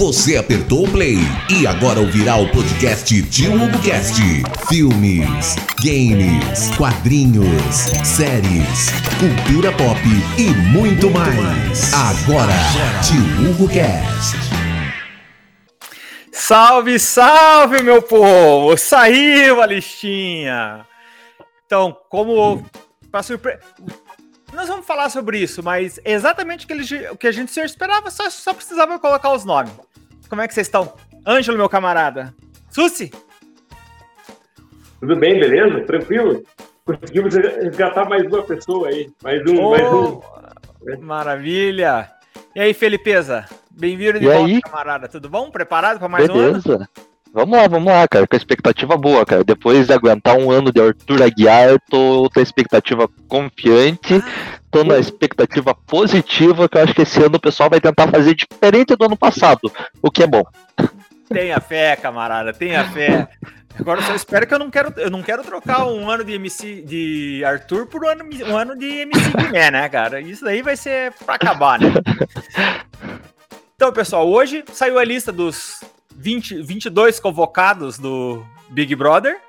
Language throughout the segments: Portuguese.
Você apertou o play e agora ouvirá o podcast Tio HugoCast. Filmes, games, quadrinhos, séries, cultura pop e muito mais. Agora, Tio HugoCast. Salve, salve, meu povo! Saiu a listinha! Então, como para surpresa. Nós vamos falar sobre isso, mas exatamente o que a gente esperava, só, só precisava colocar os nomes. Como é que vocês estão? Ângelo, meu camarada. Susi? Tudo bem, beleza? Tranquilo? Conseguimos resgatar mais uma pessoa aí. Mais um, oh, mais um. Maravilha! E aí, Felipeza? Bem-vindo de e volta, aí? camarada. Tudo bom? Preparado para mais beleza. um ano? Vamos lá, vamos lá, cara, com a expectativa boa, cara. Depois de aguentar um ano de Arthur Aguiar, tô com a expectativa confiante, tô na expectativa positiva, que eu acho que esse ano o pessoal vai tentar fazer diferente do ano passado, o que é bom. Tenha fé, camarada, tenha fé. Agora eu só espero que eu não quero, eu não quero trocar um ano de MC de Arthur por um ano, um ano de MC Guiné, né, cara? Isso daí vai ser pra acabar, né? Então, pessoal, hoje saiu a lista dos 20, 22 convocados do Big Brother.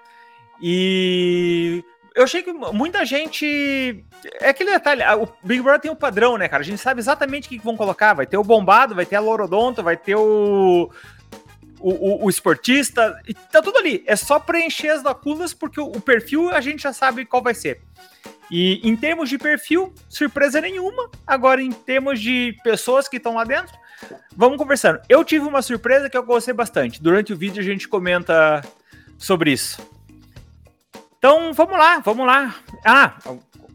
E eu achei que muita gente. É aquele detalhe, o Big Brother tem um padrão, né, cara? A gente sabe exatamente o que vão colocar. Vai ter o bombado, vai ter a Lorodonto, vai ter o. O, o, o, esportista, tá tudo ali. É só preencher as lacunas, porque o, o, perfil a gente já sabe qual vai ser. E em termos de perfil, surpresa nenhuma. Agora, em termos de pessoas que estão lá dentro, Vamos conversando. Eu tive uma surpresa que eu gostei bastante. Durante o vídeo a gente comenta sobre isso. Então, vamos lá, vamos lá. Ah,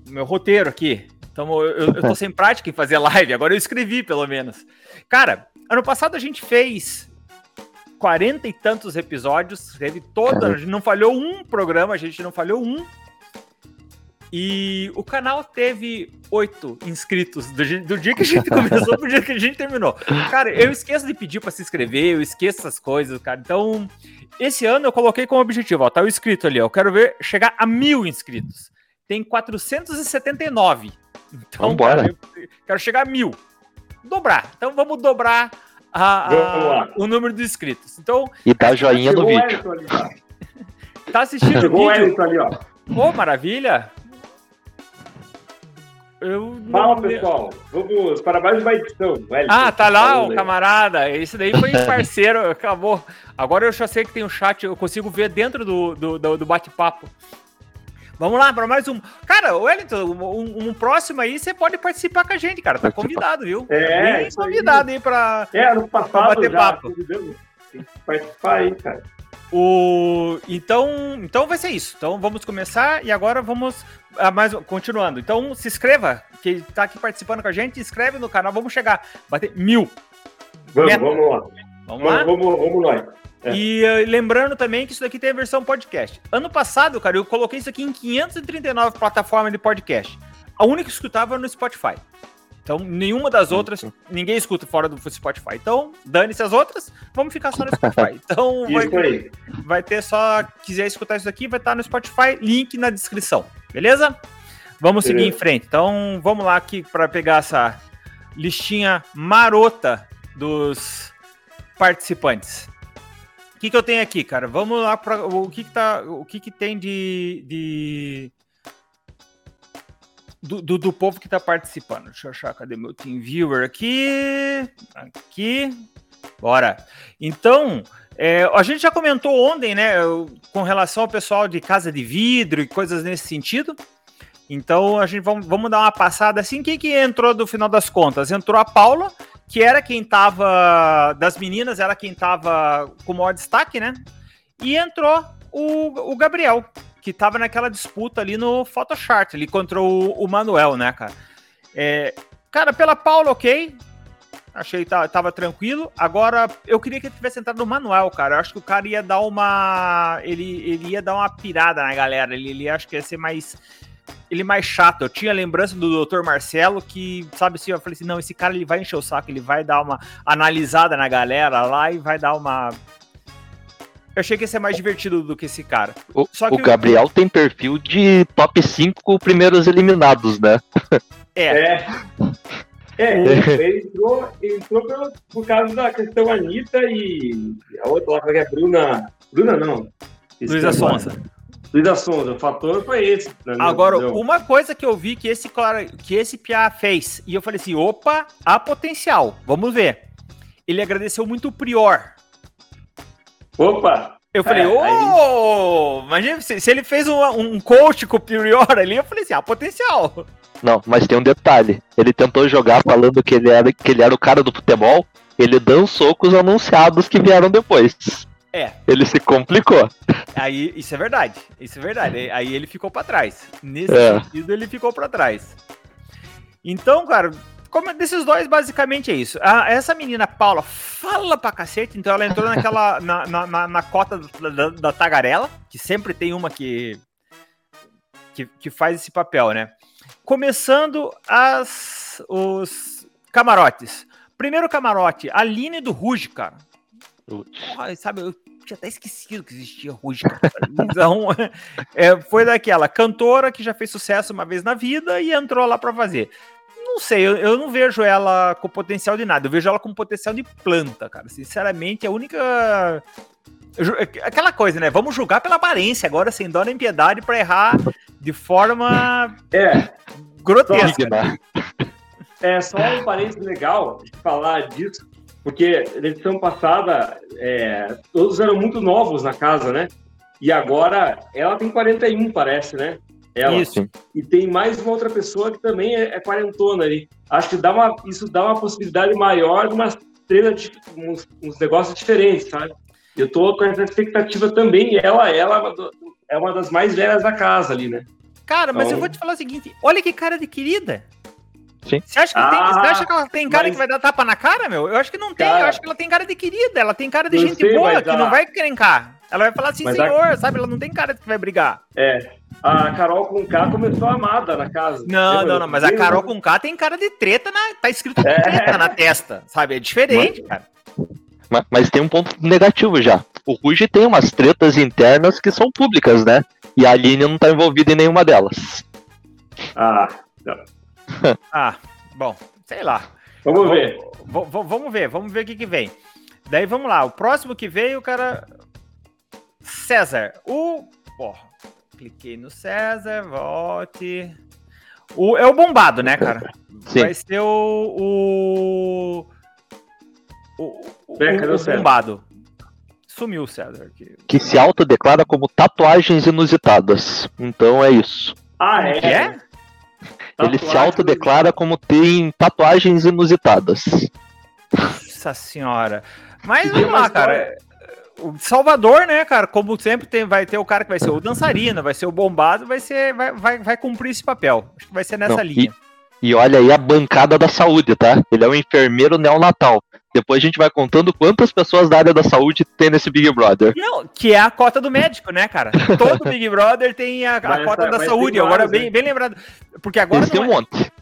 meu roteiro aqui. Então, eu, eu tô sem prática em fazer live, agora eu escrevi, pelo menos. Cara, ano passado a gente fez quarenta e tantos episódios, teve toda, a gente não falhou um programa, a gente não falhou um. E o canal teve oito inscritos do, do, dia que a gente começou pro dia que a gente terminou. Cara, eu esqueço de pedir para se inscrever, eu esqueço essas coisas, cara. Então, esse ano eu coloquei como objetivo, ó, tá o inscrito ali, ó. Eu quero ver chegar a mil inscritos. Tem 479. Então, Vambora. Cara, quero chegar a mil. Dobrar. Então, vamos dobrar a, a, o número de inscritos. Então, e dá joinha no vídeo. tá assistindo Chegou o vídeo? ali, ó. Ô, oh, maravilha! Eu Fala, pessoal. Vamos para mais uma edição. ah, tá lá o camarada. Esse daí foi parceiro. Acabou. Agora eu já sei que tem um chat. Eu consigo ver dentro do, do, do, do bate-papo. Vamos lá para mais um. Cara, Wellington, um, um, próximo aí você pode participar com a gente, cara. Tá convidado, viu? É, Bem convidado aí, aí para é, no passado bater já, papo. Tem que participar aí, cara. O... Então, então vai ser isso. Então vamos começar e agora vamos ah, mais continuando. Então se inscreva, que está aqui participando com a gente, inscreve no canal. Vamos chegar, bater mil. Vamos, vamos lá. Vamos lá? Vamos, vamos lá. É. E uh, lembrando também que isso daqui tem a versão podcast. Ano passado, cara, eu coloquei isso aqui em 539 plataformas de podcast. A única que escutava era no Spotify. Então, nenhuma das outras, ninguém escuta fora do Spotify. Então, dane-se as outras, vamos ficar só no Spotify. Então, vai, vai, ter só, quiser escutar isso aqui, vai estar no Spotify, link na descrição, beleza? Vamos seguir em frente. Então, vamos lá aqui para pegar essa listinha marota dos participantes. O que, que eu tenho aqui, cara? Vamos lá para o que, que tá, o que, que tem de, de do, do, do, povo que está participando. Deixa eu achar, cadê meu Team Viewer aqui? Aqui. Bora. Então, é, a gente já comentou ontem, né, com relação ao pessoal de casa de vidro e coisas nesse sentido. Então, a gente vamos, vamos dar uma passada assim. Quem que entrou do final das contas? Entrou a Paula, que era quem tava. Das meninas, era quem tava com o maior destaque, né? E entrou o, o Gabriel, que tava naquela disputa ali no Photoshop, ali contra o, o Manuel, né, cara? É, cara, pela Paula, ok. Achei que tava tranquilo. Agora, eu queria que ele tivesse entrado no Manuel, cara. Eu acho que o cara ia dar uma. Ele, ele ia dar uma pirada na galera. Ele, ele acho que ia ser mais. Ele mais chato. Eu tinha lembrança do Dr. Marcelo que, sabe assim, eu falei assim: não, esse cara ele vai encher o saco, ele vai dar uma analisada na galera lá e vai dar uma eu achei que ia ser mais divertido do que esse cara. O, Só que o Gabriel eu... tem perfil de top 5 primeiros eliminados, né? É. é. É, ele entrou, entrou por, por causa da questão Anitta e a outra lá, que é Bruna. Bruna não. Luísa Sonza. Luísa Sonza, o fator foi esse. Agora, uma coisa que eu vi que esse, que esse Pia fez, e eu falei assim: opa, há potencial, vamos ver. Ele agradeceu muito o Prior. Opa! Eu falei, é, ô, aí... imagina se, se, ele fez um, um coach com o Prior ali, eu falei assim, há potencial. Não, mas tem um detalhe. Ele tentou jogar falando que ele era, que ele era o cara do futebol, ele dançou com os anunciados que vieram depois. É. Ele se complicou. Aí, isso é verdade. Isso é verdade. Aí ele ficou para trás. Nesse é. sentido, ele ficou para trás. Então, cara, como desses dois, basicamente é isso. Ah, essa menina, Paula, fala pra cacete, então ela entrou naquela. na, na, na, na cota da, da, da, tagarela, que sempre tem uma que, que. que faz esse papel, né? Começando as. os camarotes. Primeiro camarote, Aline do Ruge, cara. Porra, sabe, eu tinha até esquecido que existia Ruge. Então, é, foi daquela cantora que já fez sucesso uma vez na vida e entrou lá para fazer. Não sei, eu, eu, não vejo ela com potencial de nada. Eu vejo ela com potencial de planta, cara. Sinceramente, a única. Aquela coisa, né? Vamos julgar pela aparência agora, sem dó nem piedade, para errar de forma é. grotesca. É só um parênteses legal de falar disso, porque na edição passada é, todos eram muito novos na casa, né? E agora ela tem 41, parece, né? Ela. Isso. E tem mais uma outra pessoa que também é, é quarentona ali. Acho que dá uma, isso dá uma possibilidade maior de umas treinas, uns, uns negócios diferentes, sabe? Eu tô com essa expectativa também. Ela, ela é uma das mais velhas da casa ali, né? Cara, mas então... eu vou te falar o seguinte: olha que cara de querida. Sim. Você acha que, ah, tem, você acha que ela tem cara mas... que vai dar tapa na cara, meu? Eu acho que não tem. Cara, eu acho que ela tem cara de querida. Ela tem cara de gente sei, boa que a... não vai encrencar. Ela vai falar assim, mas senhor, a... sabe? Ela não tem cara de que vai brigar. É. A Carol com K começou amada na casa. Não, não, não. Mas a Carol com K tem cara de treta, na, tá escrito é. treta na testa, sabe? É diferente, mas... cara. Mas, mas, tem um ponto negativo já. O Ruge tem umas tretas internas que são públicas, né? E a Aline não tá envolvida em nenhuma delas. Ah, não. ah, bom, sei lá. Vamos ver. vamos ver, vamos ver o que, que vem. Daí vamos lá. O próximo que veio, o cara. César. O. Porra. Cliquei no César, volte. O, é o bombado, né, cara? Sim. Vai ser o. O, o, o, o bombado. Sumiu o César. Que... que se autodeclara como tatuagens inusitadas. Então é isso. Ah, é? é? Ele se autodeclara como tem tatuagens inusitadas. Nossa senhora. Mas vamos lá, cara Salvador, né, cara, como sempre tem, vai ter o cara que vai ser o dançarino, vai ser o bombado, vai ser vai, vai, vai cumprir esse papel. Acho que vai ser nessa Não, linha. E, e, olha aí a bancada da saúde, tá? Ele é um enfermeiro neonatal. Depois a gente vai contando quantas pessoas da área da saúde tem nesse Big Brother. Não, que é a cota do médico, né, cara? Todo Big Brother tem a, a cota da saúde. Agora, bem, bem lembrado. Porque agora. Tem um é, monte.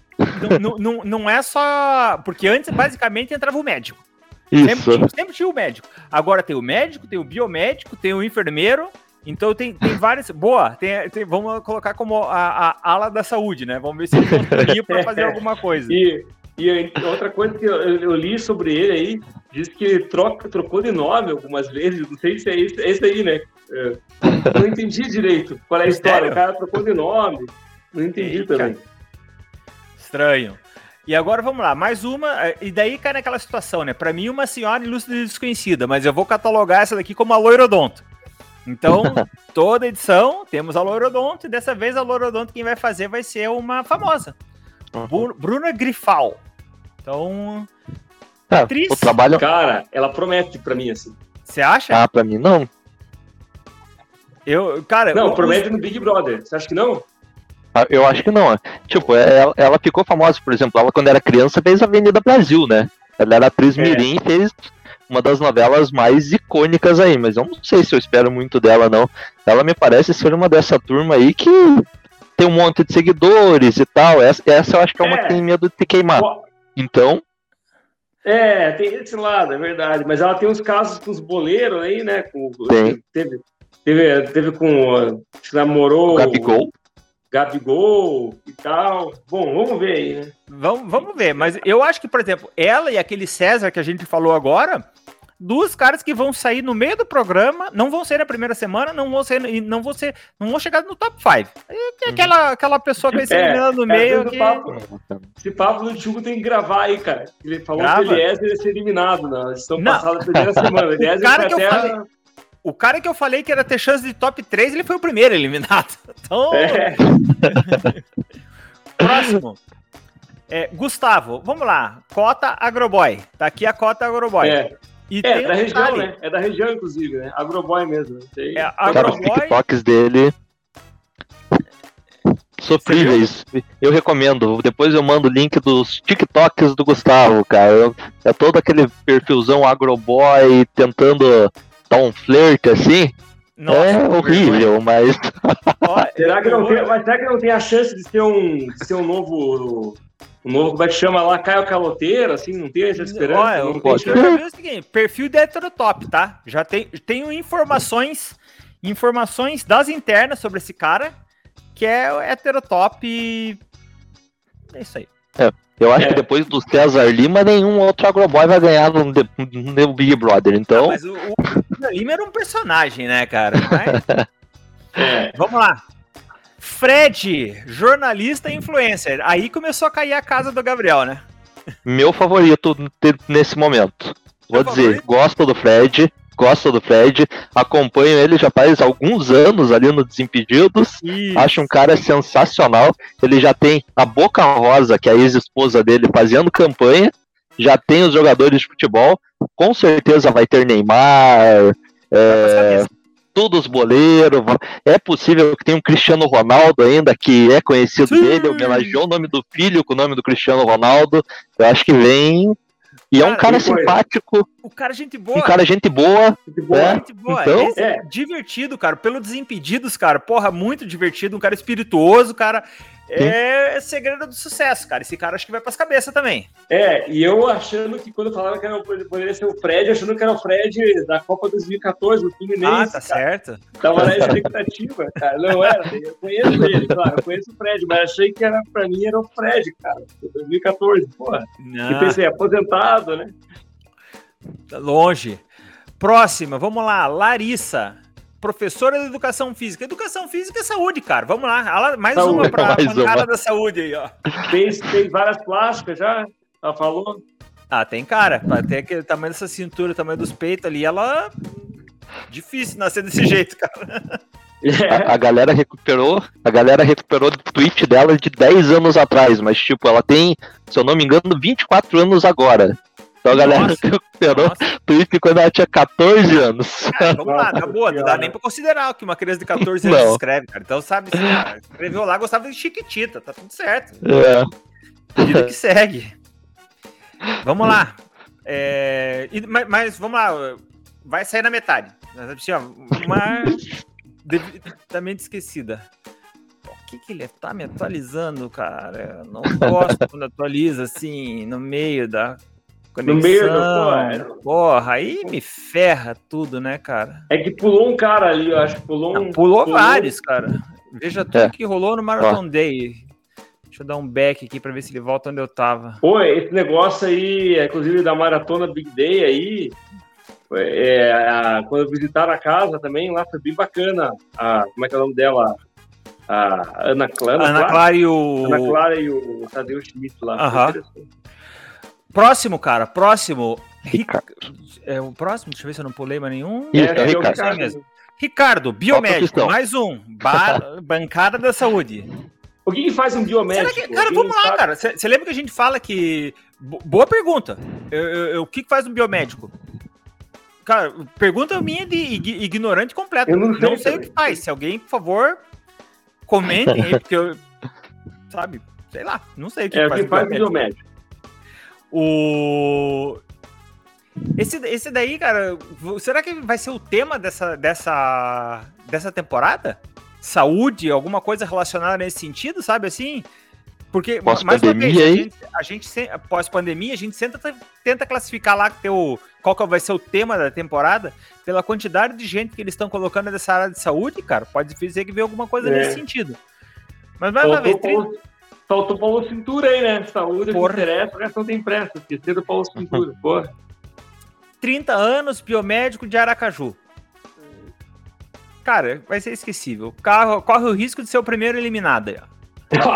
Não, não, não é só. Porque antes, basicamente, entrava o médico. Isso. Sempre tinha, sempre tinha o médico. Agora tem o médico, tem o biomédico, tem o enfermeiro. Então tem, tem várias. Boa, tem, tem, vamos colocar como a, a, ala da saúde, né? Vamos ver se ele para fazer alguma coisa. E, e outra coisa que eu, eu, li sobre ele aí, diz que ele troca, trocou de nome algumas vezes. Não sei se é esse, é esse aí, né? É, não entendi direito qual é a história. Sério? O cara trocou de nome. Não entendi Eita. também. Estranho. E agora vamos lá, mais uma, eh, e daí cai naquela situação, né? Para mim, uma senhora ilustre e desconhecida, mas eu vou catalogar essa daqui como a loirodonto. Então, toda edição temos a loirodonto, e dessa vez a loirodonto quem vai fazer vai ser uma famosa, uhum. Bruna Grifal. Então, é, atriz. O trabalho... Cara, ela promete para mim assim. Você acha? Ah, para mim não. Eu, cara, não, eu, promete no Big Brother. Você acha que não? Ah, eu acho que não. Tipo, é, ela, ela, ficou famosa, por exemplo, ela quando era criança fez Avenida Brasil, né? Ela era atriz é. mirim e fez uma das novelas mais icônicas aí, mas eu não sei se eu espero muito dela, não. Ela me parece ser uma dessa turma aí que tem um monte de seguidores e tal. Essa, essa eu acho que é uma é. que tem medo de te queimar. Então. É, tem esse lado, é verdade. Mas ela tem uns casos com os boleiros aí, né? Com, tem. Teve, teve, teve com. Se namorou. O Gabigol. Gabigol e tal. Bom, vamos ver aí, né? Vamos, vamos ver, mas eu acho que, por exemplo, ela e aquele César que a gente falou agora, duas caras que vão sair no meio do programa, não vão ser na primeira semana, não vão ser, não vão ser, não vão chegar no top 5. É aquela, aquela pessoa que vai ser É, eliminada no é meio do que... papo. Esse papo do Tchugo tem que gravar aí, cara. Ele falou Grava. que o Eliezer ia ser eliminado na edição Não. passada, da primeira semana. O cara que eu falei. O cara que eu falei que era ter chance de top 3, ele foi o primeiro eliminado. Então, É, próximo. É, Gustavo, vamos lá. Cota Agroboy. Tá aqui a cota Agroboy. é, E é, tem da região, detalhe, né? É da região, inclusive, né? Agroboy mesmo. Tem... É, Cara, os Agroboy, TikToks dele. Sofríveis. Eu recomendo. Depois eu mando o link dos TikToks do Gustavo, cara. É todo aquele perfilzão agroboy tentando dar um flerte assim. Nossa, é horrível, mas. ó, Será que, não tem, mas será que não tem a chance de ser um, de ser um novo. Um novo, como é que chama lá? Caio Caloteiro, assim? Não tem essa esperança? Olha, não eu, tem eu o seguinte, perfil da Heterotop, tá? Já tem, tenho informações, informações das internas sobre esse cara, que é o Heterotop. e É isso aí. Eu acho É. que depois do César Lima, nenhum outro agroboy vai ganhar no, no Big Brother. Então, Mas o, o Lima era um personagem, né, cara? Mas- É. Vamos lá. Fred, jornalista e influencer. Aí começou a cair a casa do Gabriel, né? meu favorito nesse momento. Vou Seu dizer, favorito? gosto do Fred, gosto do Fred, acompanho ele já faz alguns anos ali no Desimpedidos. E Acho um cara sensacional. Ele já tem a Boca Rosa, que é a ex-esposa dele, fazendo campanha. Já tem os jogadores de futebol. Com certeza vai ter Neymar, é, todos os boleiros. É possível que tenha um Cristiano Ronaldo ainda, que é conhecido Sim. dele, homenageou o nome do filho com o nome do Cristiano Ronaldo. Eu acho que vem. E é um Cara, cara simpático, o cara é gente boa. um cara gente boa. Que boa. É. Gente boa. Então- Esse É. Divertido, cara. Pelo Desimpedidos, cara. Porra, muito divertido. Um cara espirituoso, cara. É segredo do sucesso, cara. Esse cara acho que vai pras cabeças também. É, e eu achando que quando falaram que era, o- poderia ser o Fred, achando que era o Fred da Copa 2014, do Fluminense. Ah, tá cara. certo. Tava na expectativa, cara. Não era. Eu conheço ele, claro. Eu conheço o Fred, mas achei que era, pra mim era o Fred, cara. 2014, porra. E Não, pensei, aposentado, né? tá longe. Próxima, vamos lá. Larissa. Professora de Educação Física. Educação Física é saúde, cara. Vamos lá. Mais Saúde, uma pra mais pancada uma. da saúde aí, ó. Fez, fez várias plásticas já. Ela falou. Ah, tem cara. Até aquele tamanho dessa cintura, o tamanho dos peitos ali, ela. Difícil nascer desse jeito, cara. É, A, a galera recuperou, a galera recuperou o tweet dela de 10 anos atrás, mas tipo, ela tem, se eu não me engano, 24 anos agora. Então a galera Nossa. recuperou Nossa, o tweet quando ela tinha 14 anos. cara, vamos lá, tá boa. Não dá nem pra considerar o que uma criança de 14 anos Não. escreve, cara. Então, sabe, escreveu lá, gostava de Chiquitita, tá tudo certo. É. Vida que segue. Vamos lá. É, mas, mas vamos lá, vai sair na metade. Assim, ó, uma devidamente esquecida. Por que, que ele tá me atualizando, cara? Eu não gosto quando atualiza assim, no meio da conexão. No meio do- Porra, aí me ferra tudo, né, cara? é que pulou um cara ali, eu acho que pulou um. Não, pulou vários, cara. Veja tudo É. que rolou no Marathon Day. Deixa eu dar um back aqui pra ver se ele volta onde eu tava. Pô, esse negócio aí, inclusive da maratona Big Day aí, é, a- quando visitaram a casa também, lá foi bem bacana. A, como é que é o nome dela? A Ana Clara. Ana Clara e o. Ana Clara e o Tadeu Schmidt lá. Foi Aham. Próximo, cara, próximo. Ric- Ricardo. É o próximo, deixa eu ver se eu não pulei mais nenhum. Isso, É, é o é o Ricardo. Ricardo. mesmo. Ricardo, biomédico, mais um. Ba- bancada da saúde. O que, que faz um biomédico? Será que- cara, vamos lá, sabe? cara. Você lembra que a gente fala que. Bo- Boa pergunta. Eu- eu- eu- o que que faz um biomédico? Cara, pergunta minha de ig- ignorante completo. Eu não sei o também. que faz. Se alguém, por favor, comentem aí, porque eu. Sabe? Sei lá, não sei o que É, o faz que um faz um biomédico. biomédico? O. Esse, esse daí, cara, será que vai ser o tema dessa, dessa, dessa temporada? Saúde, alguma coisa relacionada nesse sentido, sabe assim? Porque, mais uma vez, Pós-pandemia a gente, gente pós-pandemia, a gente tenta, tenta classificar lá que o, qual que vai ser o tema da temporada pela quantidade de gente que eles estão colocando nessa área de saúde, cara. Pode dizer que vem alguma coisa É. nesse sentido. Mas vai lá ver. Faltou Paulo, faltou Paulo Cintura aí, né? Saúde que Porra. interessa, o resto tem pressa. Do Paulo Cintura, porra. 30 anos, biomédico de Aracaju. Cara, vai ser esquecível. O carro corre o risco de ser o primeiro eliminado. aí, ó.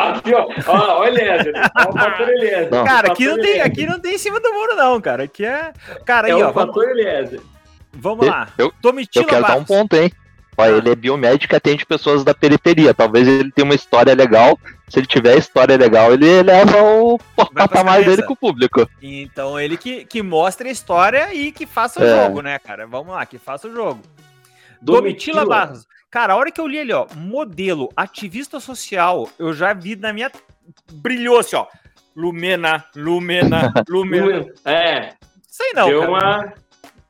Aqui, ó. Ó, olha. Ó, o fator Eliezer. Não. Cara, O aqui não, tem, Eliezer. aqui não tem em cima do muro, não, cara. Aqui é. Cara, É aí, o ó. Vamos, Eliezer. vamos lá. Eu, eu Domitila quero dar um ponto, hein? Ó, Ah. ele é biomédico e atende pessoas da periferia. Talvez ele tenha uma história legal. Se ele tiver história legal, ele leva o patamar dele com o público. Então ele que, que mostre a história e que faça o É. jogo, né, cara? Vamos lá, que faça o jogo. Domitila Barros. Cara, a hora que eu li ali, ó, modelo, ativista social, eu já vi na minha. Brilhou assim, ó. Lumena, Lumena, Lumena. É, Sei não, deu cara. uma.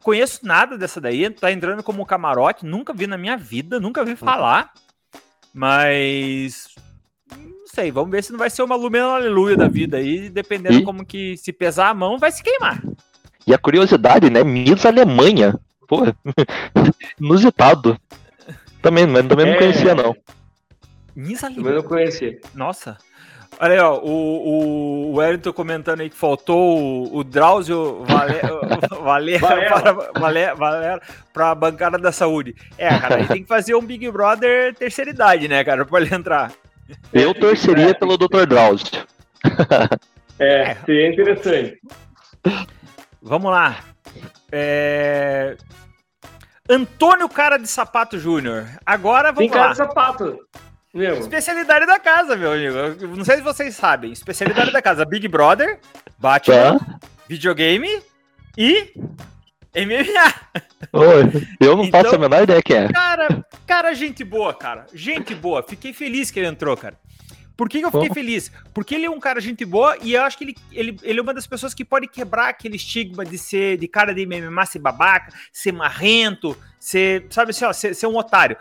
Conheço nada dessa daí, tá entrando como camarote, nunca vi na minha vida, nunca vi falar. Mas. Não sei, vamos ver se não vai ser uma Lumena Aleluia da vida aí, dependendo E? como que se pesar a mão, vai se queimar. E a curiosidade, né? Miss Alemanha. Pô, inusitado. Também, mas também não É. conhecia, não. Miss Também Aleluia. não conheci. Nossa. Olha aí, ó, o, o, Wellington comentando aí que faltou o, o Drauzio Valer, Valer, Varela. para, para a bancada da saúde. É, cara, aí tem que fazer um Big Brother terceira idade, né, cara, pra ele entrar. Eu torceria pelo Dr. Drauzio. É, seria interessante. Vamos lá. É... Antônio Cara de Sapato Júnior. Agora Tem vamos cara lá. de sapato. Mesmo. Especialidade da casa, meu amigo. Eu Não sei se vocês sabem. Especialidade da casa: Big Brother, Batman, Tá? videogame e MMA. Oi, eu não faço Então- a menor ideia quem é. Cara, cara, gente boa, cara. Gente boa. Fiquei feliz que ele entrou, cara. Por que, que eu fiquei Bom. feliz? Porque ele é um cara gente boa e eu acho que ele, ele, ele é uma das pessoas que pode quebrar aquele estigma de ser de cara de MMA, ser babaca, ser marrento, ser, sabe assim, ó, ser, ser um otário.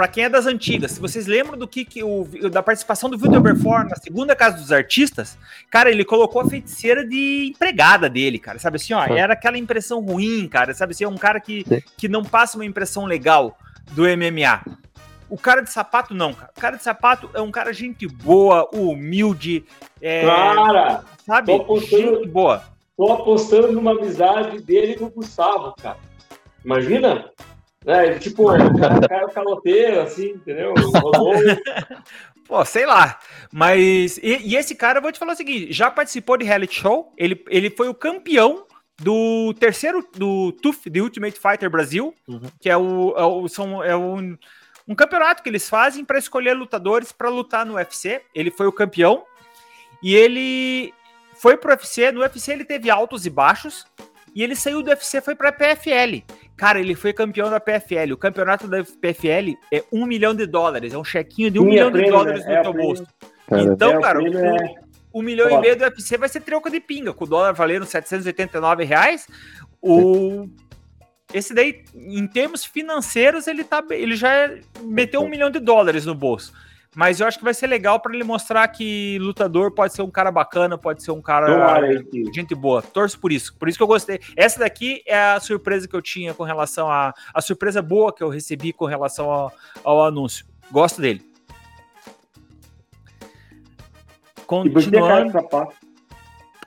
Pra quem é das antigas, se vocês lembram do que, que o, da participação do Vitor Belfort na segunda casa dos artistas, cara, ele colocou a feiticeira de empregada dele, cara, sabe assim, ó, Ah. era aquela impressão ruim, cara, sabe assim, é um cara que, que não passa uma impressão legal do MMA. O cara de sapato, não, cara. O cara de sapato é um cara gente boa, humilde, é, Cara, sabe? tô apostando- Gente boa. tô apostando numa amizade dele com o Gustavo, cara. Imagina? É, tipo, o cara, o cara caloteiro, assim, entendeu? Rolou. Pô, sei lá. Mas. E, e esse cara, eu vou te falar o seguinte: já participou de reality show. Ele, ele foi o campeão do terceiro. Do TUF, de Ultimate Fighter Brasil. Uhum. Que é o. É, o, são, é um, um campeonato que eles fazem para escolher lutadores para lutar no UFC. Ele foi o campeão. E ele foi pro UFC. No UFC ele teve altos e baixos. E ele saiu do UFC foi pra PFL. Cara, ele foi campeão da PFL. O campeonato da PFL é um milhão de dólares. É um chequinho de um Sim, milhão é de prêmio, dólares né? no É teu bolso. Então, É, cara, é- um milhão e meio do UFC vai ser troca de pinga. Com o dólar valendo 789 reais. O... Esse daí, em termos financeiros, ele, tá, ele já é- meteu um milhão de dólares no bolso. Mas eu acho que vai ser legal para ele mostrar que lutador pode ser um cara bacana, pode ser um cara gente boa. Torço por isso. Por isso que eu gostei. Essa daqui é a surpresa que eu tinha com relação a. A surpresa boa que eu recebi com relação ao, ao anúncio. Gosto dele. Continuando.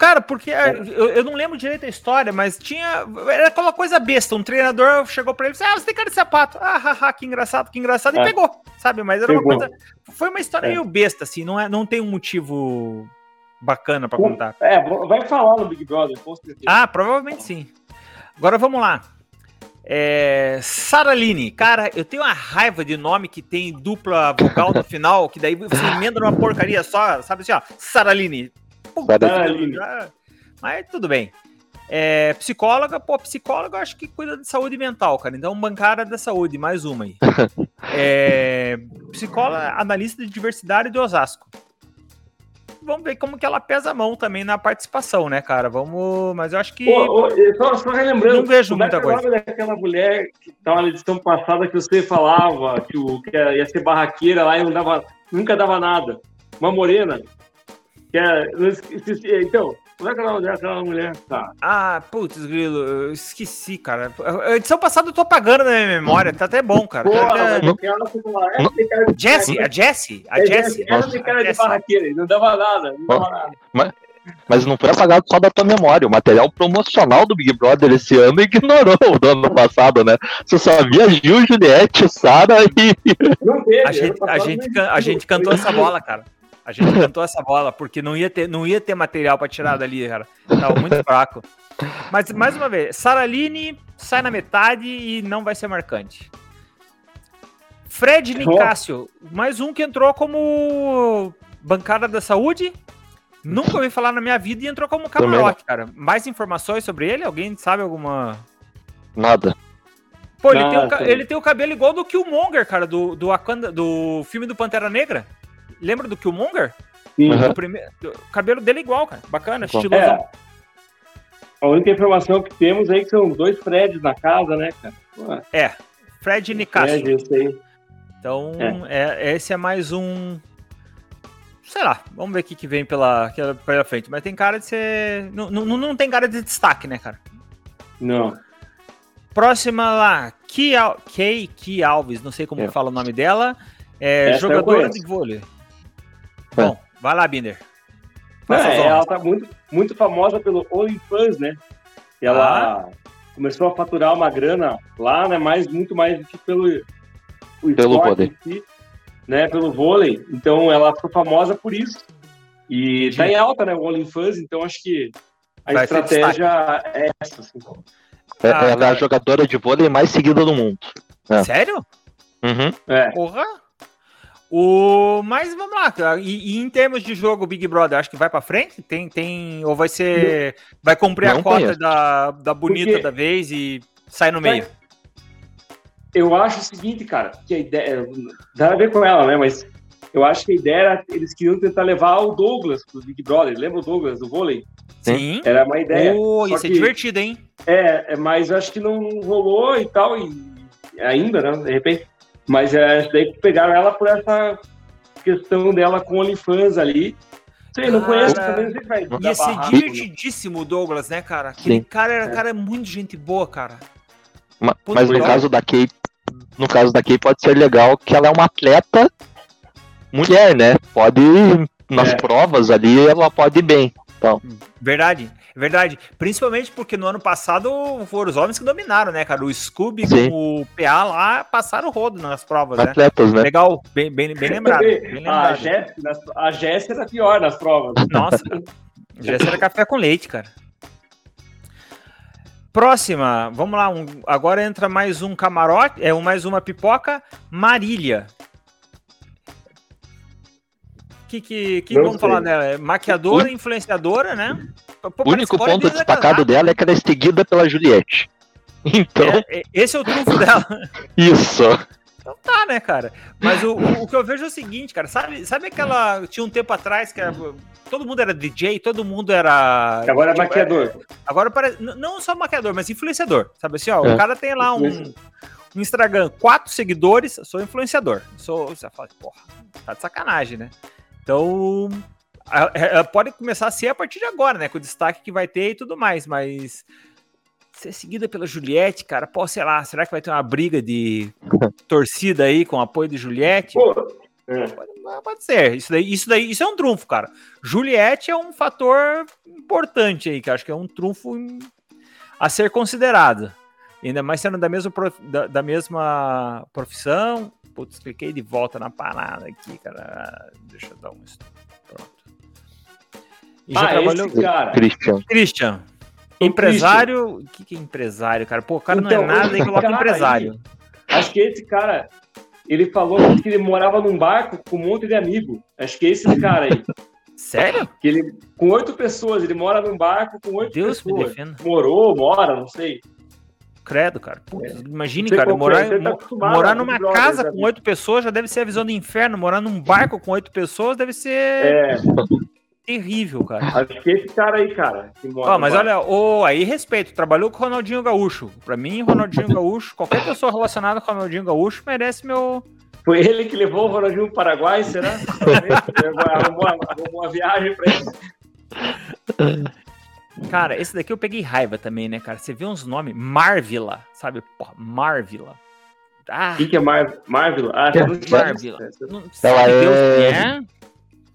Cara, porque é, eu, eu não lembro direito a história, mas tinha. Era aquela coisa besta. Um treinador chegou pra ele e disse: Ah, você tem cara de sapato. Ah, haha, que engraçado, que engraçado. E É. pegou, sabe? Mas era uma Pegou. coisa. Foi uma história É. meio besta, assim. Não, é, não tem um motivo bacana pra contar. É, vai falar no Big Brother, com certeza. Ah, provavelmente sim. Agora vamos lá. É, Saraline, cara, eu tenho uma raiva de nome que tem dupla vogal no final, que daí você emenda numa porcaria só, sabe assim, ó, Saraline. Puta, Saraline. ah, Mas tudo bem. É, psicóloga, pô, psicóloga eu acho que cuida de saúde mental, cara. Então, bancária da saúde, mais uma aí. É, psicóloga, analista de diversidade de Osasco. Vamos ver como que ela pesa a mão também na participação, né, cara? Vamos. Mas eu acho que. Ô, ô, só, só relembrando, Não vejo é muita é o coisa. nome daquela mulher que tava na edição passada que você falava que, o, que ia ser barraqueira lá e não dava, nunca dava nada. Uma morena. Que é, não esqueci- então, Como é que é o nome daquela mulher? Tá. Ah, putz, grilo, eu esqueci, cara. A edição passada eu tô apagando na minha memória, tá até bom, cara. Porra, Tá até- mas aquela tem cara de- Jessie, a Jessie, a É, Jessie. Ela tem cara de barraqueira, não dava nada, não dava nada. Mas não foi apagado só da tua memória. O material promocional do Big Brother esse ano ignorou o do ano passado, né? Você só via Gil, Juliette, Sara e. Não teve. A gente, a, gente, a gente cantou essa bola, cara. A gente cantou essa bola, porque não ia ter, não ia ter material pra tirar dali, cara. Tava muito fraco. Mas, mais uma vez, Saraline sai na metade e não vai ser marcante. Fred Nicásio, mais um que entrou como bancada da saúde. Nunca ouvi falar na minha vida e entrou como camarote, cara. Mais informações sobre ele? Alguém sabe alguma. Nada. Pô, ele, tem, o, ele tem o cabelo igual do Killmonger, cara, do, do, Wakanda, do filme do Pantera Negra. Lembra do Killmonger? Sim. Aham. O, primeiro, o cabelo dele é igual, cara. Bacana, estilosão. É. A única informação que temos aí é que são dois Freds na casa, né, cara? Pô, Fred Nicásio. Fred, esse aí. Então, é, esse é mais um. Sei lá, vamos ver o que, que vem pela, que- pela frente. Mas tem cara de ser. Não, não, não tem cara de destaque, né, cara? Não. Próxima lá, Ki Alves, não sei como É. fala o nome dela. É Essa jogadora de vôlei. É. Bom, vai lá, Binder. É, honras. ela tá muito, muito famosa pelo OnlyFans, né? E ela começou a faturar uma grana lá, né? Mais, muito mais do que pelo, o Pelo vôlei. si, né? Pelo vôlei. Então ela ficou famosa por isso. E tá em alta, né? O OnlyFans, então acho que a Vai estratégia é essa. Assim. É- Ah, ela é a jogadora de vôlei mais seguida do mundo. É. Sério? Uhum. É. Porra! O... Mas vamos lá, cara. E, e em termos de jogo Big Brother, acho que vai pra frente? Tem, tem... Ou vai ser. Vai cumprir a Não cota conheço. da, da bonita Porque- da vez e sai no meio? Eu acho o seguinte, cara, que a ideia. Nada a ver com ela, né? Mas eu acho que a ideia era. Eles queriam tentar levar o Douglas pro Big Brother. Lembra o Douglas do vôlei? Sim. Era uma ideia. Oh, isso é que- divertido, hein? É, é, mas eu acho que não rolou e tal, e ainda, né? De repente. Mas é, daí que pegaram ela por essa questão dela com OnlyFans ali. Sei, não conheço, também não sei vai ser barraco, né? divertidíssimo o Douglas, né, cara? Aquele Sim. cara era É. cara muito gente boa, cara. Ma- Puta, Mas no legal. caso da Kay, no caso da Kay pode ser legal que ela é uma atleta mulher, né? Pode ir nas É. provas ali, ela pode ir bem. Verdade, verdade. Principalmente porque no ano passado foram os homens que dominaram, né, cara? O Scooby Sim. com o PA lá passaram o rodo nas provas, né? Atletas, né? Legal, bem, bem, bem lembrado. Bem a lembrado. Jéssica, a Jéssica era pior nas provas. Nossa, já era café com leite, cara. Próxima, vamos lá. um- agora entra mais um camarote, é um, mais uma pipoca. Marília. Que que, que vamos sei. falar dela? É maquiadora, influenciadora, né? O único ponto destacado dela é que ela é seguida pela Juliette. Então, É, é, esse é o trunfo dela. isso. Então tá, né, cara? Mas o, o, o que eu vejo é o seguinte, cara. Sabe, sabe aquela. Tinha um tempo atrás que era, todo mundo era DJ, todo mundo era. Agora é tipo, maquiador. Agora parece. Não só maquiador, mas influenciador. Sabe assim, ó, É. o cara tem lá um, um Instagram, quatro seguidores, sou influenciador. Sou. Você fala, porra, tá de sacanagem, né? Então. a- a- a- pode começar a ser a partir de agora, né? Com o destaque que vai ter e tudo mais, mas. Ser seguida pela Juliette, cara, pô, sei lá, será que vai ter uma briga de torcida aí com apoio de Juliette? Pô, é. Pode, pode ser. Isso daí, isso daí, isso é um trunfo, cara. Juliette é um fator importante aí, que eu acho que é um trunfo a ser considerado. Ainda mais sendo da mesma, prof- da, da mesma profissão. Putz, cliquei de volta na parada aqui, cara. Deixa eu dar um. Pronto. E já Ah, trabalhou. esse cara. Christian. Christian. Empresário. O que, que é empresário, cara? Pô, o cara não Então, é nada e esse coloca empresário. Acho que esse cara, ele falou que ele morava num barco com um monte de amigo. Acho que é esse cara aí. Sério? Que ele, com oito pessoas, ele mora num barco com oito Deus me pessoas. defenda. Morou, mora, não sei. Credo, cara. Putz, imagine, Não sei cara, é, morar, tá morar numa casa com oito pessoas já deve ser a visão do inferno. Morar num barco com oito pessoas deve ser É, terrível, cara. acho que é esse cara aí, cara. Que mora no mas barco. olha, ô, aí respeito, trabalhou com o Ronaldinho Gaúcho. Pra mim, Ronaldinho Gaúcho, qualquer pessoa relacionada com o Ronaldinho Gaúcho merece meu. Foi ele que levou o Ronaldinho pro Paraguai, será? Arrumou, a- arrumou uma viagem pra ele. Cara, esse daqui eu peguei raiva também, né, cara? Você vê uns nomes, Marvila, sabe? Porra, Marvila. Ah, o que, que é Mar Marvila? Ah, é, Marvila. Ela é... é...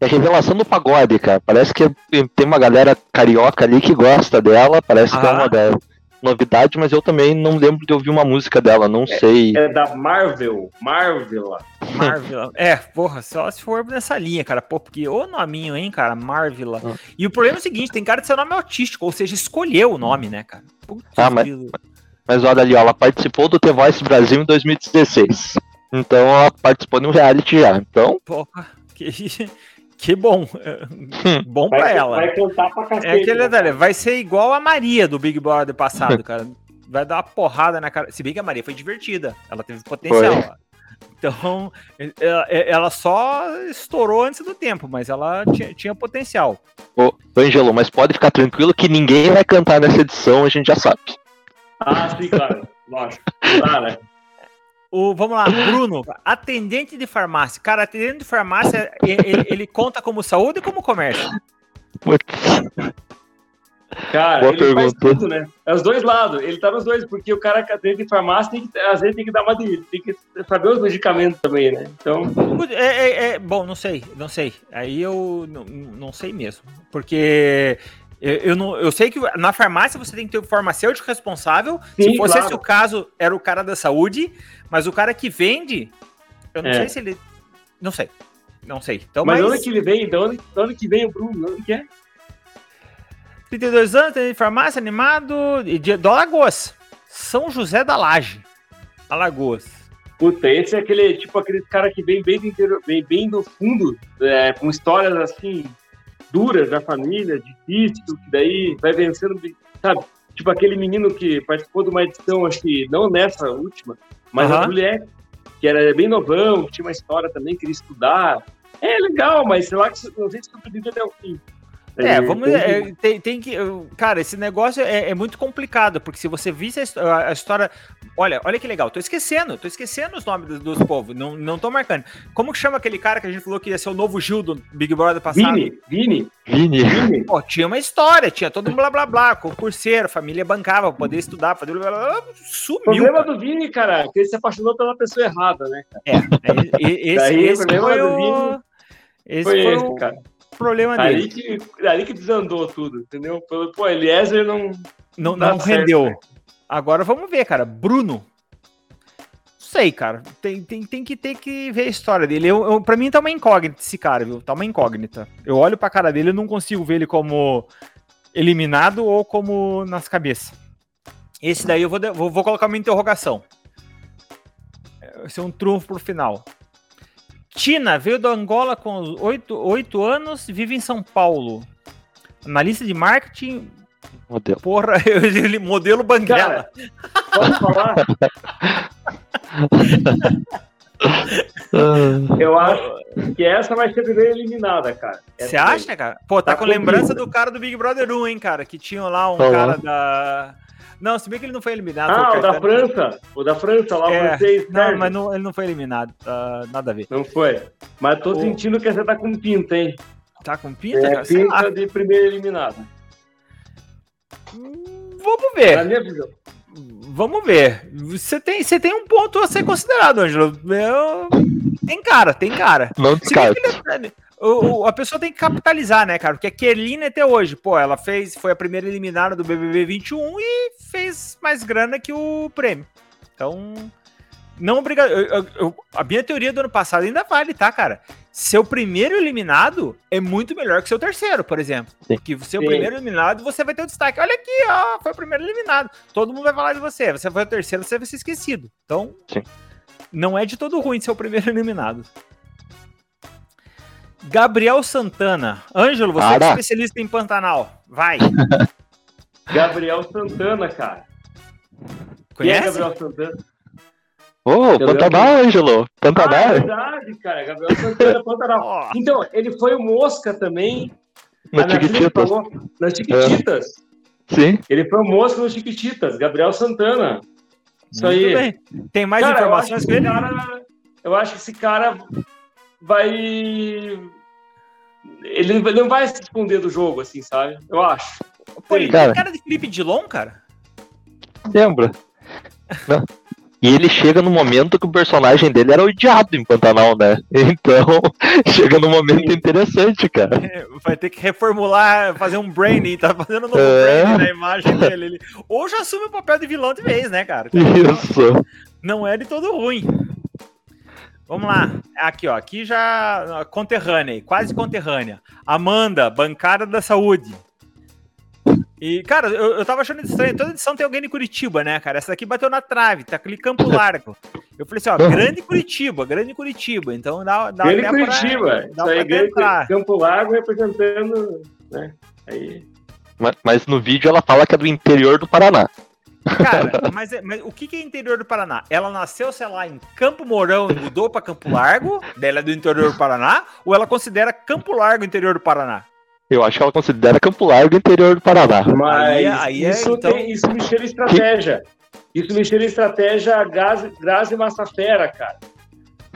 É revelação do pagode, cara. Parece que tem uma galera carioca ali que gosta dela. Parece ah. que é uma da novidade, mas eu também não lembro de ouvir uma música dela, não é, sei. É da Marvel, Marvel. Marvel. É, porra, só se for nessa linha, cara. Pô, porque o nominho, hein, cara, Marvel. Ah. E o problema é o seguinte, tem cara de ser nome autístico, ou seja, escolheu o nome, né, cara? Putz, ah, mas, mas olha ali, ó, ela participou do The Voice Brasil em 2016. Então ela participou de um reality já. Então. Porra, que, que bom. Hum. bom vai, pra ela. Vai contar pra cacete. É aquele né? detalhe, vai ser igual a Maria do Big Brother passado, cara. Vai dar uma porrada na cara. Se bem que a Maria foi divertida. Ela teve potencial. Foi. Então, ela, ela, só estourou antes do tempo, mas ela tinha, tinha potencial. Ô, Angelo, mas pode ficar tranquilo que ninguém vai cantar nessa edição, a gente já sabe. Ah, sim, claro. Lógico. Claro. O, vamos lá, Bruno, atendente de farmácia. Cara, atendente de farmácia, ele, ele conta como saúde ou como comércio? Cara, Boa ele pergunta. faz tudo, né? É os dois lados. Ele tá nos dois, porque o cara que atende de farmácia tem que, às vezes tem que dar uma tem que saber os medicamentos também, né? Então. É, é, é, bom, não sei, não sei. Aí eu não, não sei mesmo. Porque eu, eu, não, eu sei que na farmácia você tem que ter o farmacêutico responsável. Sim, Se fosse claro. esse o caso, era o cara da saúde, mas o cara que vende, eu não é. sei se ele. Não sei. Não sei. Então, mas, mas... onde que ele vem? De onde, de onde que vem o Bruno? Onde que é? 32 anos, tem farmácia, animado, de, do Alagoas. São José da Laje. Alagoas. Puta, esse é aquele, tipo, aquele cara que vem bem do interior, bem, bem do fundo, é, com histórias assim, duras da família, difícil, que daí vai vencendo, sabe? Tipo aquele menino que participou de uma edição, acho que não nessa última, mas uhum. a mulher, que era bem novão, que tinha uma história também, queria estudar. É legal, mas sei lá que não sei se sobrevive até o fim. É, vamos. É, tem, tem, que. Cara, esse negócio é, é, muito complicado, porque se você visse a, a, história. Olha, olha que legal, tô esquecendo, tô esquecendo os nomes dos, dos povos, não, não tô marcando. Como que chama aquele cara que a gente falou que ia ser o novo Gil do Big Brother passado? Vini, Vini. Vini. Vini. Pô, tinha uma história, tinha todo um blá blá blá, concurseiro, família bancava, poder estudar, fazer blá blá blá, sumiu. O problema cara. do Vini, cara, é que ele se apaixonou pela pessoa errada, né? Cara? É, é esse, Daí, esse foi o. Vini esse foi, foi esse, o... cara problema ali dele. Que, ali que desandou tudo, entendeu? Pô, Eliezer não. Não, não rendeu. Certo, né? Agora vamos ver, cara. Bruno. Sei, cara. Tem, tem, tem, que, ter que ver a história dele. Eu, eu, pra mim tá uma incógnita esse cara, viu? Tá uma incógnita. Eu olho pra cara dele e não consigo ver ele como eliminado ou como nas cabeças. Esse daí eu vou, vou, vou colocar uma interrogação. Vai ser um trunfo pro final. Tina veio da Angola com 8, 8 anos e vive em São Paulo. Analista de marketing. Modelo. Porra, ele, modelo Banguela. Posso falar? Eu acho que essa vai ser a primeira eliminada, cara. Você acha, cara? Pô, tá, tá com lembrança do cara do Big Brother 1, hein, cara? Que tinha lá um uhum. cara da não, se bem que ele não foi eliminado. Ah, o, o da França. O da França, lá é, o francês. Não, mas não, ele não foi eliminado. Uh, nada a ver. Não foi. Mas tô o... sentindo que você tá com pinta, hein? Tá com pinta, é, cara? Pinta de primeira eliminada. Vamos ver. Na minha visão. Vamos ver. Você tem, você tem um ponto a ser considerado, Ângelo. Eu... Tem cara, tem cara. Não descarta. O, o, a pessoa tem que capitalizar, né, cara? Porque a Kerline até hoje, pô, ela fez, foi a primeira eliminada do BBB 21 e fez mais grana que o prêmio. Então, não obrigado. a minha teoria do ano passado ainda vale, tá, cara? Seu primeiro eliminado é muito melhor que seu terceiro, por exemplo. Sim. Porque seu Sim. primeiro eliminado, você vai ter o destaque. Olha aqui, ó, foi o primeiro eliminado. Todo mundo vai falar de você. Você foi o terceiro, você vai ser esquecido. Então, Sim. não é de todo ruim ser o primeiro eliminado. Gabriel Santana. Ângelo, você é especialista em Pantanal. Vai. Gabriel Santana, cara. Conhece? Quem é Gabriel Santana? Ô, oh, Pantanal, Ângelo. Pantanal. Ah, é verdade, cara. Gabriel Santana, Pantanal. Oh. Então, ele foi o Mosca também. No Chiquititas. nas Chiquititas. É. Sim. Ele foi o Mosca no Chiquititas. Gabriel Santana. Isso Muito aí. Bem. Tem mais cara, informações que ele? Cara, eu acho que esse cara vai. Ele não vai se esconder do jogo, assim, sabe? Eu acho. Pô, ele Cara. tem cara de Felipe Dilon, cara? Lembra? Não. E ele chega no momento que o personagem dele era odiado em Pantanal, né? Então, chega num momento interessante, cara. Vai ter que reformular, fazer um branding, tá fazendo um novo É. branding na imagem dele. Ele- Ou já assume o papel de vilão de vez, né, cara? Isso. Não é de todo ruim. Vamos lá. Aqui, ó. Aqui já. Conterrânea, quase conterrânea. Amanda, bancada da saúde. E, cara, eu, eu tava achando estranho. Toda edição tem alguém de Curitiba, né, cara? Essa daqui bateu na trave, tá aquele campo largo. Eu falei assim, ó, grande Curitiba, grande Curitiba. Então dá, dá Grande até pra- Curitiba. dá Isso pra aí, grande entrar. Campo Largo representando, né? Aí. Mas, mas no vídeo ela fala que é do interior do Paraná. Cara, mas, é- mas o que, que é interior do Paraná? Ela nasceu, sei lá, em Campo Mourão e mudou pra Campo Largo, daí ela é do interior do Paraná, ou ela considera Campo Largo interior do Paraná? Eu acho que ela considera Campo Largo interior do Paraná. Mas Aí é- aí é, isso, então- tem, isso me cheira estratégia. Isso me cheira estratégia Grazi, Grazi Massafera, cara.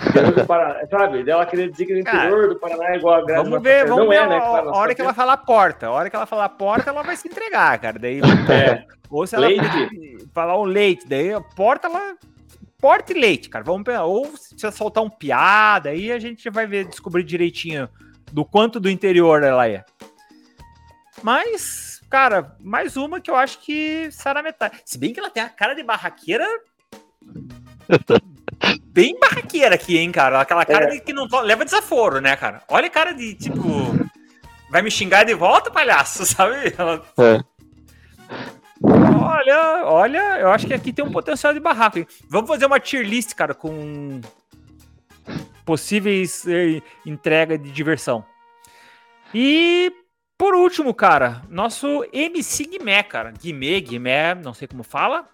Interior do Paraná, sabe? Dela querer dizer que no Cara, interior do Paraná é igual a Grazi Vamos ver, vamos Não ver é, a, né? a hora que ela falar porta. A hora que ela falar porta, ela vai se entregar, cara. Daí, É. ou se ela Leite. falar um leite, daí a porta, ela. Porta e leite, cara. Vamos pegar. Ou se ela soltar um piada, aí a gente vai ver, descobrir direitinho do quanto do interior ela é. Mas, cara, mais uma que eu acho que será metade. Se bem que ela tem a cara de barraqueira. Bem barraqueira aqui, hein, cara? Aquela cara É. que não leva desaforo, né, cara? Olha a cara de tipo. Vai me xingar de volta, palhaço, sabe? Ela- É. Olha, olha, eu acho que aqui tem um potencial de barraco. hein? Vamos fazer uma tier list, cara, com possíveis eh, entrega de diversão. E por último, cara, nosso MC Guimé, cara. Guimê, Guimé, não sei como fala.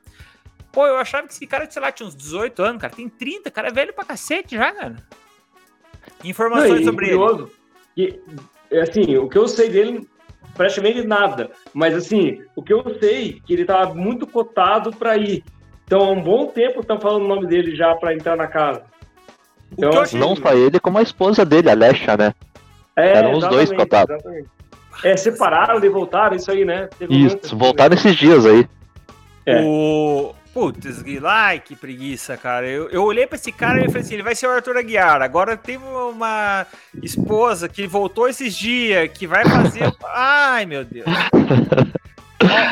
Pô, eu achava que esse cara, sei lá, tinha uns 18 anos, cara. Tem 30, cara é velho pra cacete já, cara. Informações Não, e sobre ele. curioso, que, é assim, o que eu sei dele, praticamente nada. Mas, assim, o que eu sei, que ele tava muito cotado para ir. Então, há um bom tempo estão falando o nome dele já para entrar na casa. Então, achei- Não só ele, como a esposa dele, a Lesha, né? É, Eram os dois cotados. exatamente. É, separaram e voltaram, isso aí, né? Teve um Isso, voltaram esses dias aí. É. O. Putz, Gui, ai, que preguiça, cara. Eu, eu olhei pra esse cara e falei assim: ele vai ser o Arthur Aguiar. Agora teve uma esposa que voltou esses dias, que vai fazer. Ai, meu Deus.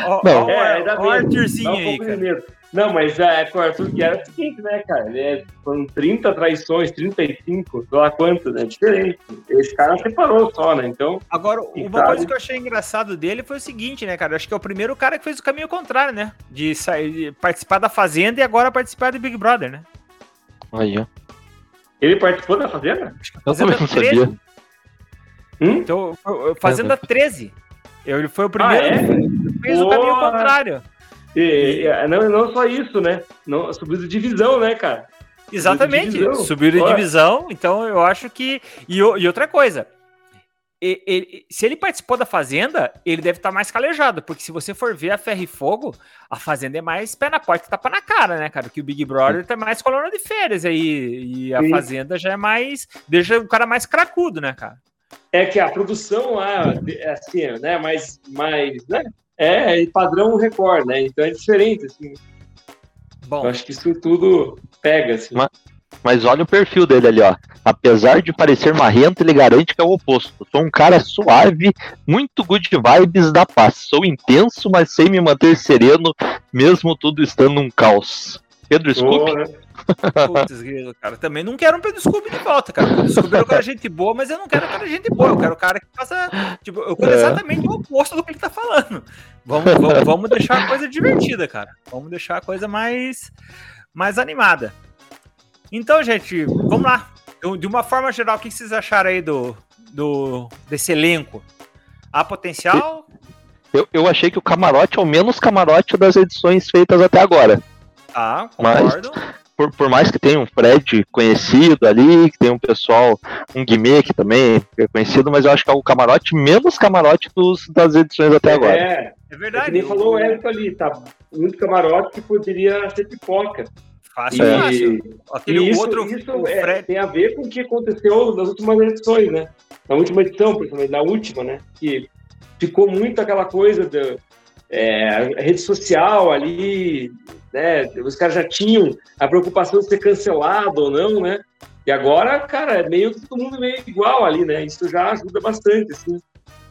Ó, ó, Não. ó, É, ó, ainda ó um de cara. medo. Não, mas é, com o Arthur que era o seguinte, né, cara? Ele é, foram 30 traições, 35, sei lá quantas, né? Diferente. Esse cara separou só, né? Então, Agora, uma sabe? coisa que eu achei engraçado dele foi o seguinte, né, cara? Eu Acho que é o primeiro cara que fez o caminho contrário, né? De, sair, de participar da Fazenda e agora participar do Big Brother, né? Aí, ó. ele participou da Fazenda? Eu também não sabia. Hum? Então, Fazenda 13. Ele foi o primeiro Ah, é? que fez o Boa. caminho contrário. E, e, não, não só isso, né? Não, subiu de divisão, né, cara? Exatamente, divisão. subiu de divisão, então eu acho que. E, e outra coisa, ele- se ele participou da Fazenda, ele deve estar mais calejado, porque se você for ver a Ferro e Fogo, a Fazenda é mais pé na porta e tapa na cara, né, cara? Que o Big Brother tá mais coluna de férias aí, e a Sim. Fazenda já é mais. deixa o cara mais cracudo, né, cara? É que a produção lá, é assim, né? Mais, mais, né? É padrão Record, né? Então é diferente, assim. Bom, Eu acho que isso tudo pega, assim. Mas- Mas olha o perfil dele ali, ó. Apesar de parecer marrento, ele garante que é o oposto. Sou um cara suave, muito good vibes da paz. Sou intenso, mas sem me manter sereno, mesmo tudo estando um caos. Pedro Scoop? Né? Putz, grilo, cara. Também não quero um Pedro Scooby de volta, cara. O Pedro Scooby é um cara gente boa, mas eu não quero um cara gente boa. Eu quero um cara que faça. Tipo, eu quero É. exatamente o oposto do que ele tá falando. Vamos, vamos, vamos deixar a coisa divertida, cara. Vamos deixar a coisa mais, mais animada. Então, gente, vamos lá. Eu- De uma forma geral, o que vocês acharam aí do, do desse elenco? Há potencial? Eu, eu achei que o camarote é o menos camarote das edições feitas até agora. Tá, Mas- concordo. Por, por mais que tenha um Fred conhecido ali, que tem um pessoal, um Guimê que também é conhecido, mas eu acho que é o camarote menos camarote dos, das edições até agora. É, É é que verdade. nem falou o Érico ali, tá? Muito camarote que poderia ser pipoca. Fácil, É. fácil. Aquele E isso, outro, isso o é- tem a ver com o que aconteceu nas últimas edições, né? Na última edição, principalmente, na última, né? Que ficou muito aquela coisa do, é, rede social ali, né? Os caras já tinham a preocupação de ser cancelado ou não, né? E agora, cara, é meio que todo mundo meio igual ali, né? Isso já ajuda bastante, assim.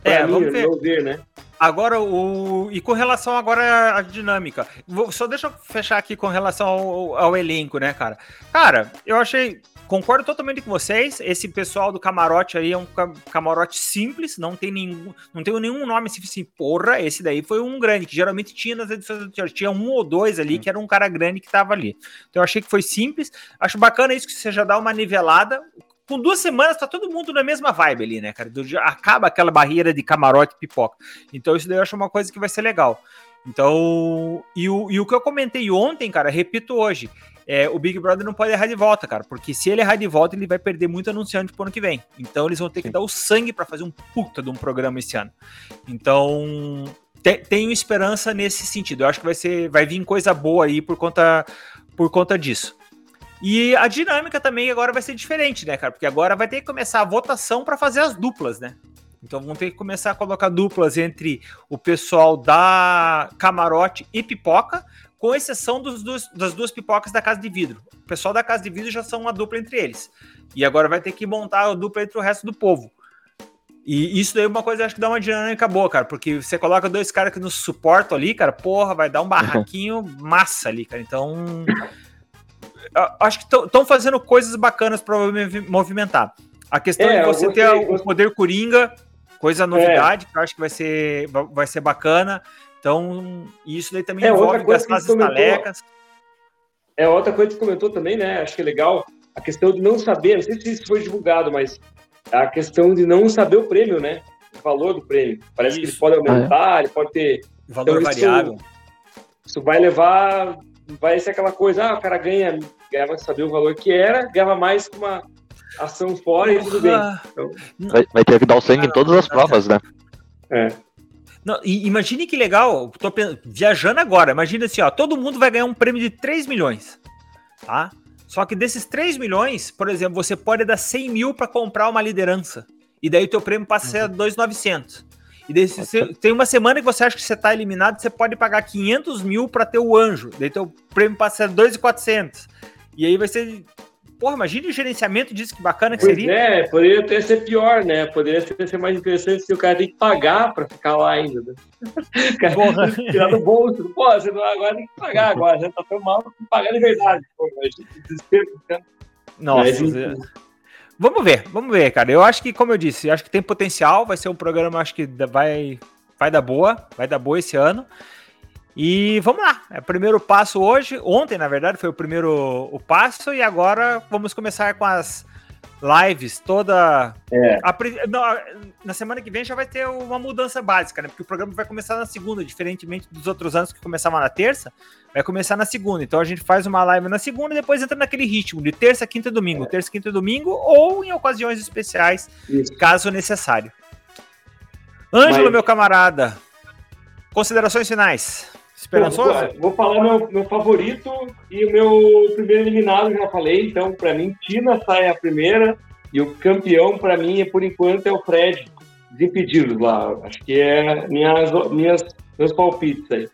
É, mim, vamos ver. ver, né? Agora, o. E com relação agora à dinâmica. Vou, só deixa eu fechar aqui com relação ao, ao elenco, né, cara? Cara, eu achei Concordo totalmente com vocês. Esse pessoal do camarote aí é um camarote simples, não tem nenhum, não tem nenhum nome assim, assim, porra, esse daí foi um grande, que geralmente tinha nas edições anteriores, tinha um ou dois ali que era um cara grande que tava ali. Então eu achei que foi simples. Acho bacana isso que você já dá uma nivelada. Com duas semanas tá todo mundo na mesma vibe ali, né, cara? Acaba aquela barreira de camarote e pipoca. Então isso daí eu acho uma coisa que vai ser legal. Então, e o, e o que eu comentei ontem, cara, repito hoje é, o Big Brother não pode errar de volta, cara, porque se ele errar de volta, ele vai perder muito anunciante pro ano que vem. Então eles vão ter que dar o sangue para fazer um puta de um programa esse ano. Então, te, tenho esperança nesse sentido. Eu acho que vai ser, vai vir coisa boa aí por conta, por conta disso. E a dinâmica também agora vai ser diferente, né, cara? Porque agora vai ter que começar a votação para fazer as duplas, né? Então vão ter que começar a colocar duplas entre o pessoal da camarote e pipoca, com exceção dos, dos, das duas pipocas da Casa de Vidro. O pessoal da Casa de Vidro já são uma dupla entre eles. E agora vai ter que montar a dupla entre o resto do povo. E isso daí é uma coisa acho que dá uma dinâmica boa, cara, porque você coloca dois caras que nos suportam ali, cara, porra, vai dar um barraquinho massa ali, cara. Então, acho que estão fazendo coisas bacanas para movimentar. A questão é, de você gostei, ter o poder coringa, coisa novidade, é. que eu acho que vai ser, vai ser bacana. Então, isso daí também é, envolve gastar as estalecas. É outra coisa que comentou também, né? Acho que é legal a questão de não saber, não sei se isso foi divulgado, mas a questão de não saber o prêmio, né? O valor do prêmio. Parece isso. que ele pode aumentar, ah, é? ele pode ter. Valor então, variável. Isso, isso, vai levar. Vai ser aquela coisa, ah, o cara ganha, ganhava saber o valor que era, ganhava mais com uma ação fora e tudo bem. Então, vai, vai, ter que dar o sangue em todas as provas, né? É. Não, imagine que legal, tô viajando agora, imagina assim, ó, todo mundo vai ganhar um prêmio de 3 milhões, tá? Só que desses 3 milhões, por exemplo, você pode dar 100 mil para comprar uma liderança, e daí o teu prêmio passa a ser 2,900. Uhum. E daí, você, tem uma semana que você acha que você tá eliminado, você pode pagar 500 mil para ter o anjo, daí teu prêmio passa a ser 2,400. E aí vai ser Porra, imagine o gerenciamento disso, que bacana que pois seria. É, poderia até ser pior, né? Poderia ser mais interessante se o cara tem que pagar para ficar lá ainda. Né? Porra. Tirar do bolso. Pô, você não, agora tem que pagar agora. Já tá tão mal, tem que pagar de verdade. Pô, desespero. Nossa, Mas, Vamos ver, vamos ver, cara. Eu acho que, como eu disse, acho que tem potencial. Vai ser um programa, acho que vai, vai dar boa, vai dar boa esse ano. E vamos lá, é o primeiro passo hoje. Ontem, na verdade, foi o primeiro o passo, e agora vamos começar com as lives toda. É. A, na semana que vem já vai ter uma mudança básica, né? Porque o programa vai começar na segunda, diferentemente dos outros anos que começavam na terça, vai começar na segunda. Então a gente faz uma live na segunda e depois entra naquele ritmo de terça, quinta e domingo, é. terça, quinta e domingo, ou em ocasiões especiais, Isso. caso necessário. Ângelo, Mas... meu camarada, considerações finais. Esperançoso? Vou, vou falar meu, meu favorito e o meu primeiro eliminado, já falei. Então, para mim, Tina sai a primeira e o campeão, para mim, por enquanto, é o Fred. Desimpedidos lá. Acho que é minhas, minhas, meus palpites aí.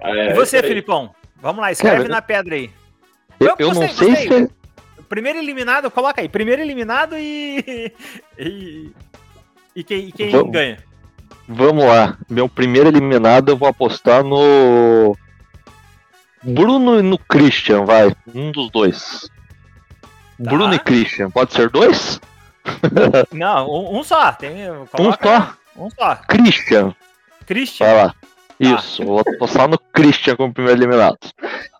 É, e você, Filipão? Vamos lá, escreve Cara, na pedra aí. Eu, eu, eu não sei se. Primeiro eliminado, coloca aí. Primeiro eliminado e. E, e quem, e quem ganha? Vamos lá. Meu primeiro eliminado eu vou apostar no. Bruno e no Christian, vai. Um dos dois. Tá. Bruno e Christian. Pode ser dois? Não, um, um só. Tem, um só? Um só. Christian. Christian. Vai lá. Tá. Isso, vou apostar no Christian como primeiro eliminado.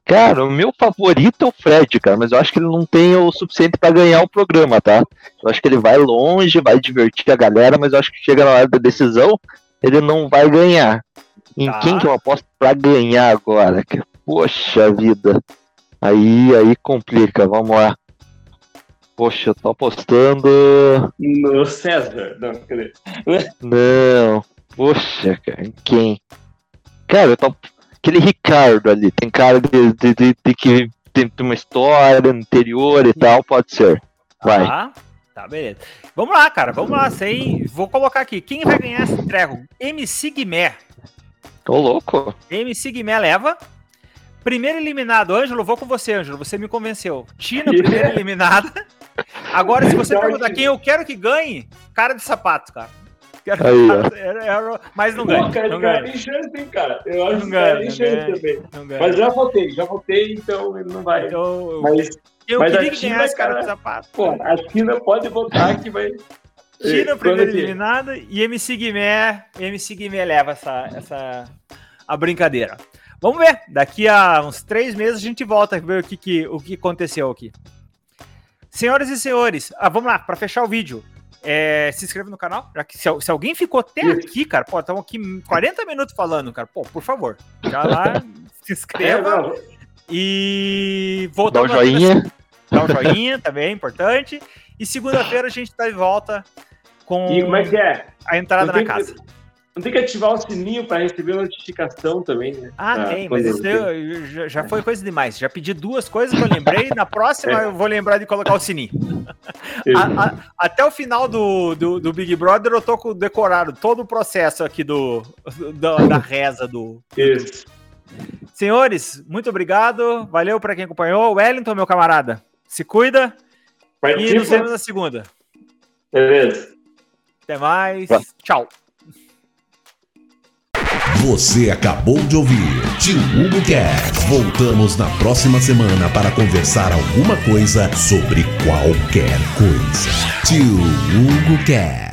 Cara, o meu favorito é o Fred, cara, mas eu acho que ele não tem o suficiente para ganhar o programa, tá? Eu acho que ele vai longe, vai divertir a galera, mas eu acho que chega na hora da decisão, ele não vai ganhar. Em tá. quem que eu aposto para ganhar agora? Poxa vida. Aí, aí complica, vamos lá. Poxa, eu tô apostando. No César, não, cadê? Não, poxa, cara, em quem? Cara, eu tô. Aquele Ricardo ali, tem cara de, de, de, de que tem uma história anterior e tal, pode ser. Vai. Ah, tá, beleza. Vamos lá, cara, vamos lá. Sem... Vou colocar aqui. Quem vai ganhar esse treco? MC Guimé. Tô louco. MC Guimé leva. Primeiro eliminado, Ângelo, vou com você, Ângelo. Você me convenceu. China, primeira eliminada. Agora, se você perguntar quem eu quero que ganhe, cara de sapato, cara. Quero Aí, era- era- mas não ganha. Pô, cara, Não ganha. tem chance, hein, cara? Eu acho Não que ganha, chance ganha. também. Mas já votei, já votei, então ele não vai. Então, eu, Mas, eu mas queria a que China, ganhasse cara cara, de sapato. pô, a China pode votar que vai. China, que- eliminada. E MC Guimé, MC Guimé leva essa, essa a brincadeira. Vamos ver. Daqui a uns três meses a gente volta a ver o que, que, o que aconteceu aqui. Senhoras e senhores, ah, vamos lá, para fechar o vídeo. É, se inscreva no canal. Já que se, se alguém ficou até Isso. aqui, cara, pô, estamos aqui 40 minutos falando, cara. Pô, por favor, já lá, se É, inscreva. não, e Dá um voltamos joinha. Dá um joinha também, importante. E segunda-feira a gente tá de volta com E como é que é? a entrada na casa. que- Não tem que ativar o sininho para receber notificação também, né? Ah, Pra tem, mas isso eu- já, foi coisa demais. Já pedi duas coisas que eu lembrei. Na próxima É. eu vou lembrar de colocar o sininho. A- a- até o final do, do, do Big Brother eu tô com decorado todo o processo aqui do, do- da reza do. Isso. Senhores, muito obrigado. Valeu para quem acompanhou. Wellington, meu camarada, se cuida e nos Participa. vemos na segunda. Beleza. Até mais. Tchau. Você acabou de ouvir Tio Hugo Cast. Voltamos na próxima semana para conversar alguma coisa sobre qualquer coisa. Tio Hugo Cast.